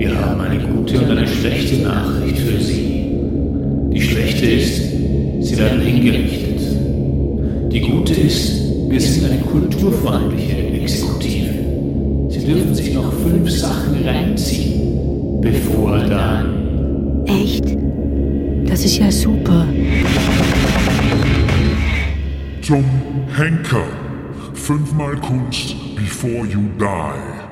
Wir haben eine gute und eine schlechte Nachricht für Sie. Die schlechte ist, Sie werden hingerichtet. Die gute ist, wir sind eine kulturfreundliche Exekutive. Sie dürfen sich noch fünf Sachen reinziehen, bevor dann. Echt? Das ist ja super. Zum Henker. Fünfmal Kunst before you die.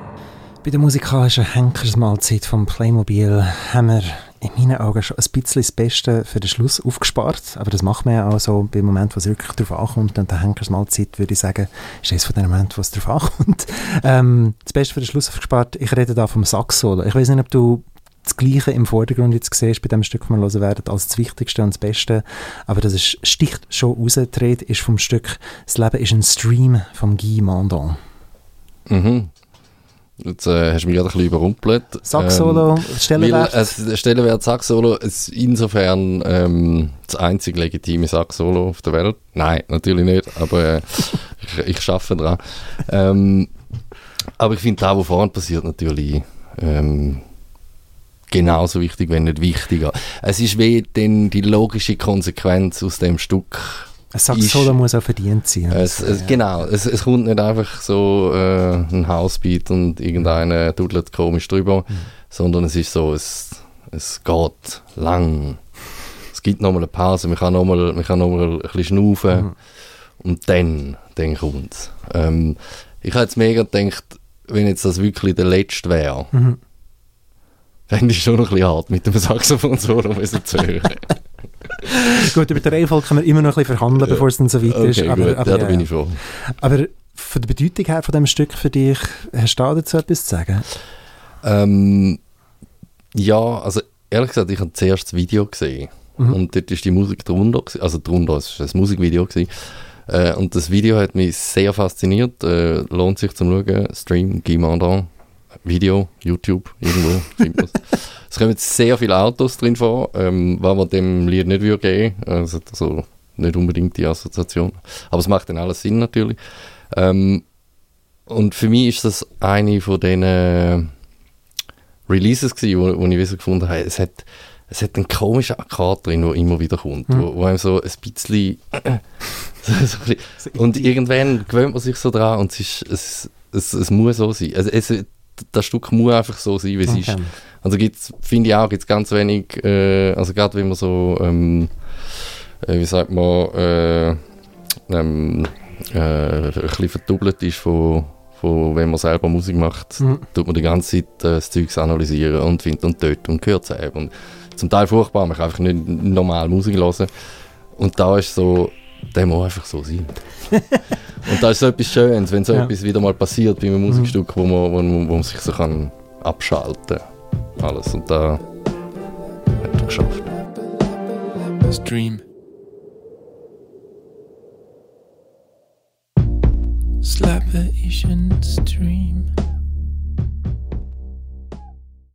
Bei der musikalischen Henkersmahlzeit vom Playmobil haben wir in meinen Augen schon ein bisschen das Beste für den Schluss aufgespart. Aber das macht man ja auch so beim Moment, wo es wirklich darauf ankommt. Und der Henkersmahlzeit, würde ich sagen, ist eines von den Momenten, wo es darauf ankommt. Ähm, das Beste für den Schluss aufgespart. Ich rede da vom Sax-Solo. Ich weiß nicht, ob du das Gleiche im Vordergrund jetzt siehst bei dem Stück, das wir hören werden, als das Wichtigste und das Beste. Aber das ist, sticht schon raus. Die Rede ist vom Stück «Das Leben ist ein Stream» von Guy Mandon. Mhm. Jetzt äh, hast du mich gerade ein bisschen überrumpelt. Sax-Solo, ähm, Stellenwert? Weil, äh, Stellenwert Sax-Solo ist insofern ähm, das einzig legitime Sax-Solo auf der Welt. Nein, natürlich nicht, aber äh, ich, ich schaffe daran. Ähm, aber ich finde, das, was vorne passiert, natürlich ähm, genauso wichtig, wenn nicht wichtiger. Es ist wie denn die logische Konsequenz aus dem Stück ein Saxsolo muss auch verdient sein. Es, es, genau, es, es kommt nicht einfach so äh, ein Housebeat und irgendeiner dudelt komisch drüber, mhm. sondern es ist so, es, es geht lang. Es gibt nochmal eine Pause, man kann nochmal noch, ein bisschen schnaufen mhm. und dann, dann kommt es. Ähm, ich habe jetzt mega gedacht, wenn jetzt das wirklich der letzte wäre, mhm. fände ich schon noch ein bisschen hart, mit dem Saxophon-Solo zu hören. gut, über die Reihenfolge kann man immer noch ein bisschen verhandeln, bevor es dann so weit okay, ist. Aber, gut. aber, ja, da bin ich froh. Aber von der Bedeutung her von dem Stück für dich, hast du dazu etwas zu sagen? Ähm, ja, also ehrlich gesagt, ich habe zuerst das Video gesehen. Mhm. Und dort ist die Musik drunter, also drunter, es war ein Musikvideo. Gewesen. Äh, und das Video hat mich sehr fasziniert. Äh, lohnt sich zum Schauen. Stream Guy Mandon. Video, YouTube, irgendwo findet es. kommen sehr viele Autos drin vor, ähm, was man dem Lied nicht würde geben. Also, also nicht unbedingt die Assoziation. Aber es macht dann alles Sinn natürlich. Ähm, und für mich ist das eine von diesen Releases gewesen, wo, wo ich gefunden habe, es hat, es hat einen komischen Akkord drin, der immer wieder kommt, mhm. wo, wo einem so ein bisschen, und irgendwann gewöhnt man sich so dran und es, ist, es, es, es muss so sein. Also es, das Stück muss einfach so sein, wie es okay. ist. Also gibt's, finde ich auch, gibt es ganz wenig, äh, also gerade wenn man so, ähm, äh, wie sagt man, äh, ähm, äh, ein bisschen verdoppelt ist von, von, wenn man selber Musik macht, mhm. tut man die ganze Zeit äh, das Zeug analysieren und findet und dort und hört es Und zum Teil furchtbar, man kann einfach nicht normal Musik hören. Und da ist so, der muss einfach so sein. und da ist so etwas Schönes, wenn so ja. etwas wieder mal passiert bei einem Musikstück, wo man, wo, wo man sich so kann abschalten kann. Alles. Und da hat er geschafft. Stream. Slappe ich ein Stream.